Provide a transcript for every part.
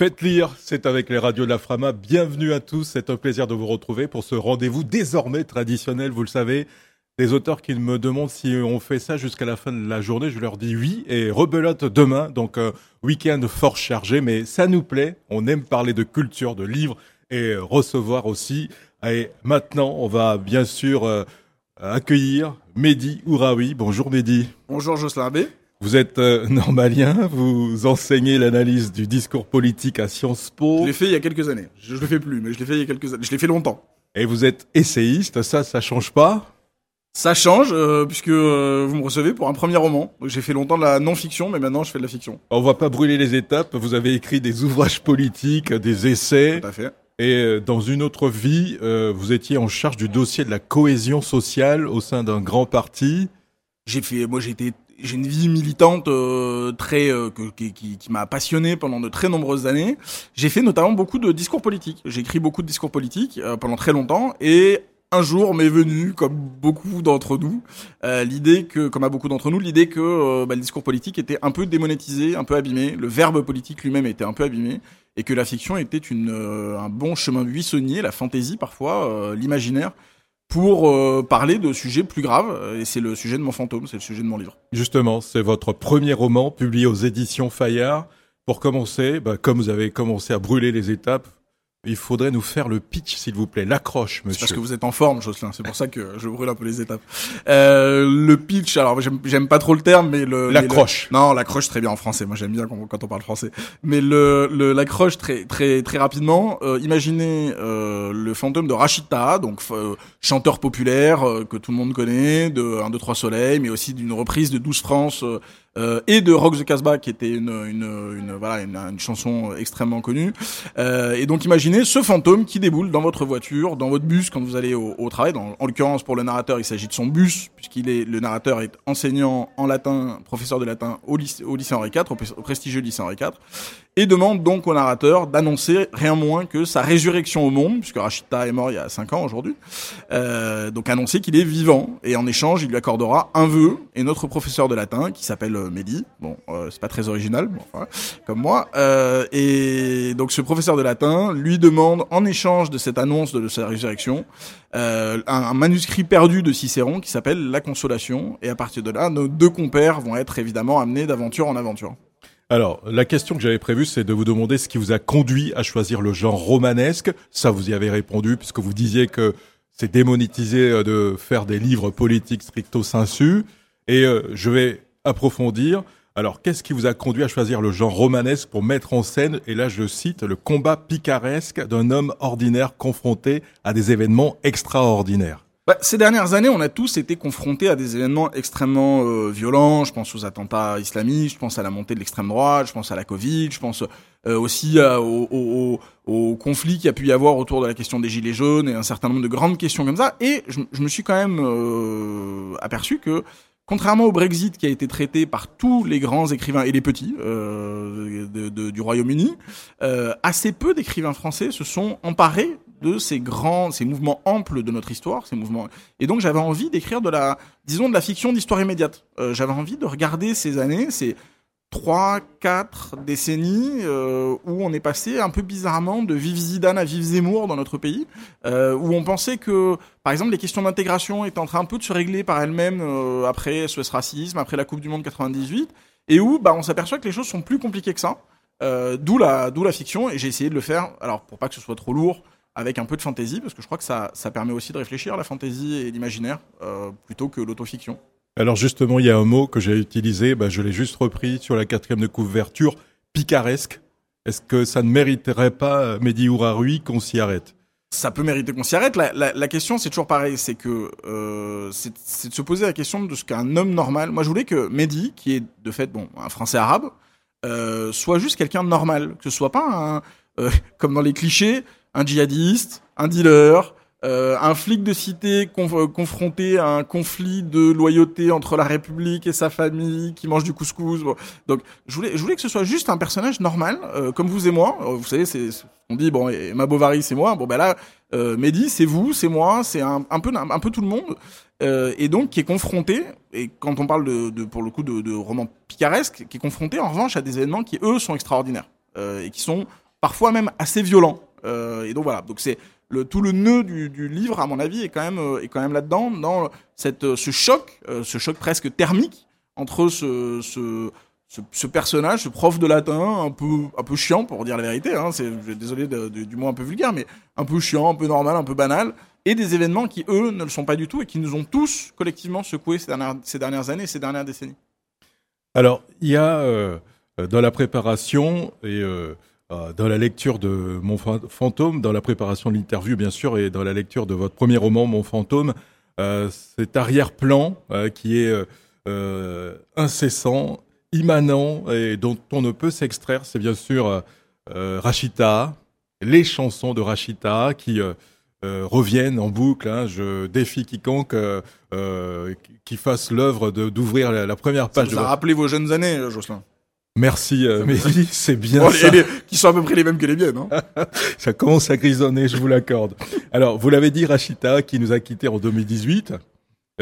Faites lire, c'est avec les radios de la Frama. Bienvenue à tous, c'est un plaisir de vous retrouver pour ce rendez-vous désormais traditionnel, vous le savez. Des auteurs qui me demandent si on fait ça jusqu'à la fin de la journée, je leur dis oui et rebelote demain, donc euh, week-end fort chargé, mais ça nous plaît, on aime parler de culture, de livres et recevoir aussi. Et maintenant, on va bien sûr euh, accueillir Mehdi Ouraoui. Bonjour Mehdi. Bonjour Jocelyn B. Vous êtes euh, normalien, vous enseignez l'analyse du discours politique à Sciences Po. Je l'ai fait il y a quelques années. Je, ne le fais plus, mais je l'ai fait il y a quelques années. Je l'ai fait longtemps. Et vous êtes essayiste, ça, ça change pas? Ça change, euh, puisque euh, vous me recevez pour un premier roman. J'ai fait longtemps de la non-fiction, mais maintenant je fais de la fiction. On va pas brûler les étapes. Vous avez écrit des ouvrages politiques, des essais. Tout à fait. Et dans une autre vie, vous étiez en charge du dossier de la cohésion sociale au sein d'un grand parti. J'ai fait, moi j'ai été j'ai une vie militante euh, très euh, qui, m'a passionné pendant de très nombreuses années. J'ai fait notamment beaucoup de discours politiques. J'ai écrit beaucoup de discours politiques euh, pendant très longtemps et un jour m'est venu, comme beaucoup d'entre nous, l'idée que, comme à beaucoup d'entre nous, l'idée que bah, le discours politique était un peu démonétisé, un peu abîmé, le verbe politique lui-même était un peu abîmé, et que la fiction était une, un bon chemin buissonnier, la fantaisie parfois, l'imaginaire, pour euh, parler de sujets plus graves, et c'est le sujet de mon fantôme, c'est le sujet de mon livre. Justement, c'est votre premier roman publié aux éditions Fayard. Pour commencer, bah, comme vous avez commencé à brûler les étapes, il faudrait nous faire le pitch, s'il vous plaît, l'accroche, monsieur. Parce que vous êtes en forme, Jocelyn. C'est pour ça que je brûle un peu les étapes. Euh, le pitch, alors j'aime pas trop le terme, mais le l'accroche. Non, l'accroche très bien en français. Moi, j'aime bien quand, on parle français. Mais le, le l'accroche très très très rapidement. Euh, imaginez euh, le fantôme de Rachita, donc euh, chanteur populaire euh, que tout le monde connaît, de 1, 2, 3 Soleil, mais aussi d'une reprise de 12 France euh, et de Rock the Casbah qui était une une, une voilà une, une, chanson extrêmement connue. Euh, et donc imaginez ce fantôme qui déboule dans votre voiture dans votre bus quand vous allez au, au travail. En l'occurrence pour le narrateur il s'agit de son bus puisqu'il est le narrateur est enseignant en latin professeur de latin au lycée, au lycée Henri IV au, prestigieux lycée Henri IV et demande donc au narrateur d'annoncer rien moins que sa résurrection au monde puisque Rachita est mort il y a 5 ans aujourd'hui euh, donc annoncer qu'il est vivant et en échange il lui accordera un vœu et notre professeur de latin qui s'appelle euh, Mehdi. Bon, euh, c'est pas très original, bon, comme moi. Euh, et donc ce professeur de latin lui demande, en échange de cette annonce de, sa résurrection, un, un, manuscrit perdu de Cicéron qui s'appelle La Consolation. Et à partir de là, nos deux compères vont être évidemment amenés d'aventure en aventure. Alors, la question que j'avais prévue, c'est de vous demander ce qui vous a conduit à choisir le genre romanesque. Ça, vous y avez répondu, puisque vous disiez que c'est démonétisé de faire des livres politiques stricto sensu. Et je vais approfondir. Alors, qu'est-ce qui vous a conduit à choisir le genre romanesque pour mettre en scène, et là je cite, le combat picaresque d'un homme ordinaire confronté à des événements extraordinaires? Bah, ces dernières années, on a tous été confrontés à des événements extrêmement euh, violents. Je pense aux attentats islamistes, je pense à la montée de l'extrême droite, je pense à la Covid, je pense euh, aussi euh, au, au, conflit qu'il y a pu y avoir autour de la question des gilets jaunes et un certain nombre de grandes questions comme ça. Et je, je me suis quand même aperçu que Contrairement au Brexit qui a été traité par tous les grands écrivains et les petits euh, du Royaume-Uni, euh, assez peu d'écrivains français se sont emparés de ces grands, ces mouvements amples de notre histoire, ces mouvements. Et donc j'avais envie d'écrire de la, disons de la fiction d'histoire immédiate. Euh, j'avais envie de regarder ces années, trois, quatre décennies euh, où on est passé un peu bizarrement de vive Zidane à vive Zemmour dans notre pays, euh, où on pensait que, par exemple, les questions d'intégration étaient en train un peu de se régler par elles-mêmes euh, après ce Racisme, après la Coupe du Monde 98, et où bah, on s'aperçoit que les choses sont plus compliquées que ça, d'où la, fiction, et j'ai essayé de le faire, alors pour pas que ce soit trop lourd, avec un peu de fantaisie, parce que je crois que ça, ça permet aussi de réfléchir à la fantaisie et l'imaginaire, plutôt que l'autofiction. Alors justement, il y a un mot que j'ai utilisé, bah, je l'ai juste repris sur la quatrième de couverture, picaresque. Est-ce que ça ne mériterait pas, Mehdi Ourarui, qu'on s'y arrête? Ça peut mériter qu'on s'y arrête. La question, c'est toujours pareil, c'est que euh, c'est de se poser la question de ce qu'un homme normal. Moi, je voulais que Mehdi, qui est de fait bon un Français arabe, euh, soit juste quelqu'un de normal, que ce soit pas un, euh, comme dans les clichés, un djihadiste, un dealer, euh, un flic de cité euh, confronté à un conflit de loyauté entre la République et sa famille qui mange du couscous. Donc je voulais, que ce soit juste un personnage normal, euh, comme vous et moi. Vous savez, on dit bon, et Bovary c'est moi. Bon ben là, Mehdi c'est vous, c'est moi, c'est un, peu tout le monde. et donc qui est confronté et quand on parle de, pour le coup de, de romans picaresques, qui est confronté en revanche à des événements qui eux sont extraordinaires et qui sont parfois même assez violents. Et donc voilà, donc c'est tout le nœud du, livre, à mon avis, est quand même, euh, là-dedans, dans euh, ce choc, ce choc presque thermique entre ce, personnage, ce prof de latin, un peu, chiant pour dire la vérité. Hein, c'est désolé du mot un peu vulgaire, mais un peu chiant, un peu normal, un peu banal, et des événements qui eux ne le sont pas du tout et qui nous ont tous collectivement secoués ces dernières, années, ces dernières décennies. Alors, il y a euh, dans la préparation et euh, euh, dans la lecture de Mon fantôme, dans la préparation de l'interview bien sûr, et dans la lecture de votre premier roman Mon fantôme, cet arrière-plan qui est incessant, immanent et dont on ne peut s'extraire, c'est bien sûr Rachita, les chansons de Rachita qui euh, reviennent en boucle. Hein. Je défie quiconque euh, euh qui fasse l'œuvre d'ouvrir la, la, première page. Ça vous a rappelé vos jeunes années, euh, Jocelyn? Merci, euh, Mehdi, c'est bien bon, ça. qui sont à peu près les mêmes que les miennes. Hein ça commence à grisonner, je vous l'accorde. Alors, vous l'avez dit, Rachita, qui nous a quittés en 2018.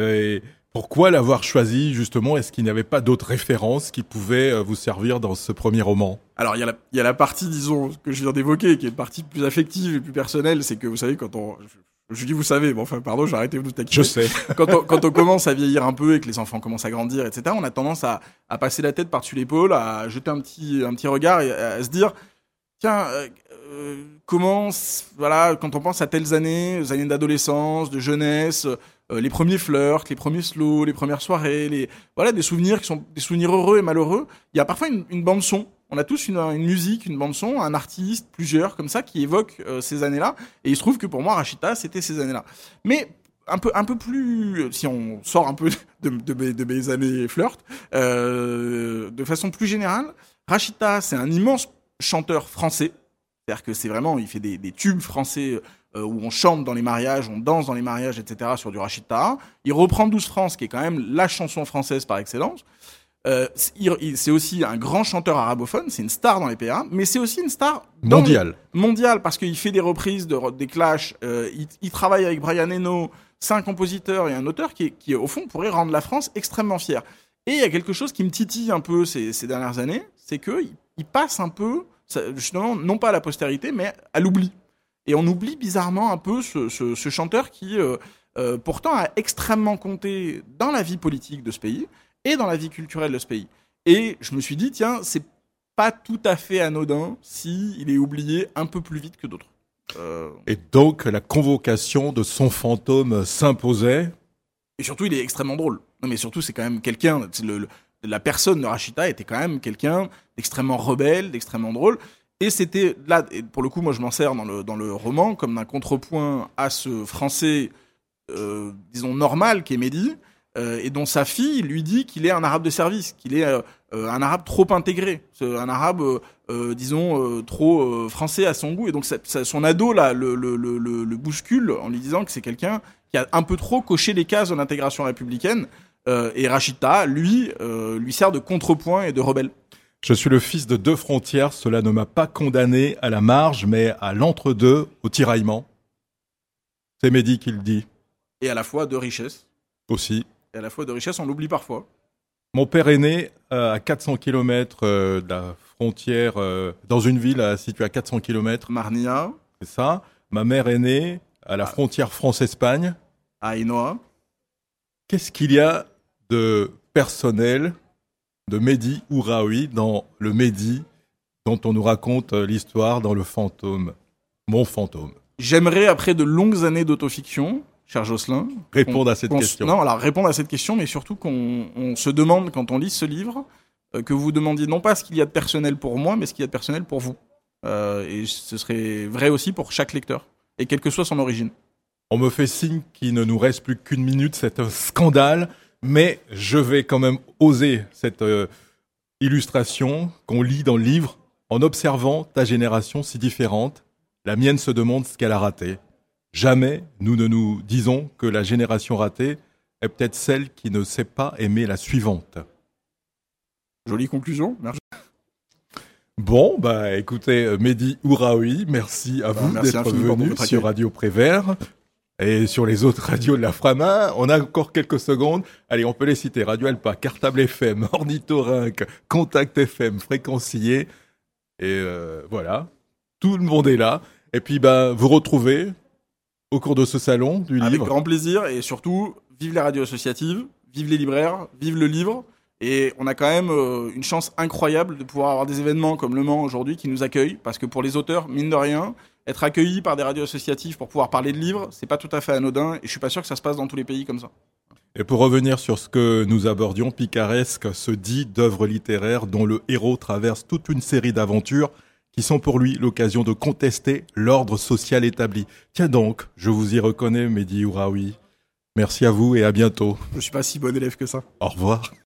Et pourquoi l'avoir choisi justement? Est-ce qu'il n'y avait pas d'autres références qui pouvaient euh, vous servir dans ce premier roman? Alors il y, a la, y a la partie, disons, que je viens d'évoquer, qui est une partie plus affective et plus personnelle, c'est que vous savez, quand on... Je, dis vous savez, bon enfin pardon, j'ai arrêté de vous taquiner. Je sais. quand, on, quand on commence à vieillir un peu et que les enfants commencent à grandir, etc., on a tendance à, à passer la tête par-dessus l'épaule, à jeter un petit, un petit regard et à, se dire, tiens, euh, euh, comment, voilà, quand on pense à telles années, aux années d'adolescence, de jeunesse, euh, les premiers flirts, les premiers slows, les premières soirées, les voilà des souvenirs qui sont des souvenirs heureux et malheureux. Il y a parfois une, une bande son. On a tous une, musique, une bande son, un artiste, plusieurs comme ça qui évoquent euh, ces années-là. Et il se trouve que pour moi, Rachita, c'était ces années-là. Mais un peu un peu plus, si on sort un peu de, mes, années flirt, euh, de façon plus générale, Rachita, c'est un immense chanteur français. C'est-à-dire que c'est vraiment, il fait des, tubes français euh, où on chante dans les mariages, on danse dans les mariages, etc. sur du Rachid Taha. Il reprend 12 France, qui est quand même la chanson française par excellence. Euh, c'est aussi un grand chanteur arabophone, c'est une star dans les PA, mais c'est aussi une star mondiale. Mondiale parce qu'il fait des reprises de, des Clash. Euh, il, il, travaille avec Brian Eno, c'est un compositeur et un auteur qui, qui, au fond, pourrait rendre la France extrêmement fière. Et il y a quelque chose qui me titille un peu ces, ces dernières années, c'est que il, passe un peu, justement, non pas à la postérité, mais à l'oubli. Et on oublie bizarrement un peu ce, ce, ce chanteur qui, euh, pourtant, a extrêmement compté dans la vie politique de ce pays et dans la vie culturelle de ce pays. Et je me suis dit, tiens, c'est pas tout à fait anodin si il est oublié un peu plus vite que d'autres. Euh... Et donc, la convocation de son fantôme s'imposait. Et surtout, il est extrêmement drôle. Non, mais surtout, c'est quand même quelqu'un. Le, la personne de Rachita était quand même quelqu'un d'extrêmement rebelle, d'extrêmement drôle. Et c'était là, et pour le coup, moi je m'en sers dans le, dans le roman comme d'un contrepoint à ce français, euh, disons, normal qui est Mehdi, et dont sa fille lui dit qu'il est un arabe de service, qu'il est euh, euh un arabe trop intégré, un arabe, euh, euh, disons, trop français à son goût. Et donc son ado là le, le, le, le, bouscule en lui disant que c'est quelqu'un qui a un peu trop coché les cases de l'intégration républicaine. et Rachida, lui, lui sert de contrepoint et de rebelle. Je suis le fils de deux frontières, cela ne m'a pas condamné à la marge, mais à l'entre-deux, au tiraillement. C'est Mehdi qui le dit. Et à la fois de richesse. Aussi. Et à la fois de richesse, on l'oublie parfois. Mon père est né euh, à 400 km euh, de la frontière, euh, dans une ville située à 400 km. Marnia. C'est ça. Ma mère est née à la ah. frontière France-Espagne. À Ainoa. Qu'est-ce qu'il y a de personnel de Mehdi Ouraoui dans le Mehdi dont on nous raconte l'histoire dans le fantôme, mon fantôme? J'aimerais, après de longues années d'autofiction, cher Jocelyn, répondre à cette question. Non, alors répondre à cette question, mais surtout qu'on se demande quand on lit ce livre, euh, que vous demandiez non pas ce qu'il y a de personnel pour moi, mais ce qu'il y a de personnel pour vous. Euh, et ce serait vrai aussi pour chaque lecteur, et quelle que soit son origine. On me fait signe qu'il ne nous reste plus qu'une minute, c'est un scandale mais je vais quand même oser cette euh, illustration qu'on lit dans le livre en observant ta génération si différente. La mienne se demande ce qu'elle a raté. Jamais nous ne nous disons que la génération ratée est peut-être celle qui ne sait pas aimer la suivante. Jolie conclusion, merci. Bon, bah écoutez, euh, Mehdi Ouraoui, merci à bah, vous d'être venu sur Radio Prévert. Et sur les autres radios de la Frama, on a encore quelques secondes. Allez, on peut les citer. Radio Alpa, Cartable FM, Ornithorynque, Contact FM, Fréquencier. Et euh, voilà. Tout le monde est là. Et puis, bah, vous retrouvez au cours de ce salon du Avec livre. grand plaisir et surtout, vive les radios associatives, vive les libraires, vive le livre. Et on a quand même euh, une chance incroyable de pouvoir avoir des événements comme Le Mans aujourd'hui qui nous accueillent. Parce que pour les auteurs, mine de rien, être accueillis par des radios associatives pour pouvoir parler de livres, c'est pas tout à fait anodin. Et je suis pas sûr que ça se passe dans tous les pays comme ça. Et pour revenir sur ce que nous abordions, Picaresque se dit d'œuvres littéraires dont le héros traverse toute une série d'aventures qui sont pour lui l'occasion de contester l'ordre social établi. Tiens donc, je vous y reconnais, Mehdi Ouraoui. Merci à vous et à bientôt. Je suis pas si bon élève que ça. Au revoir.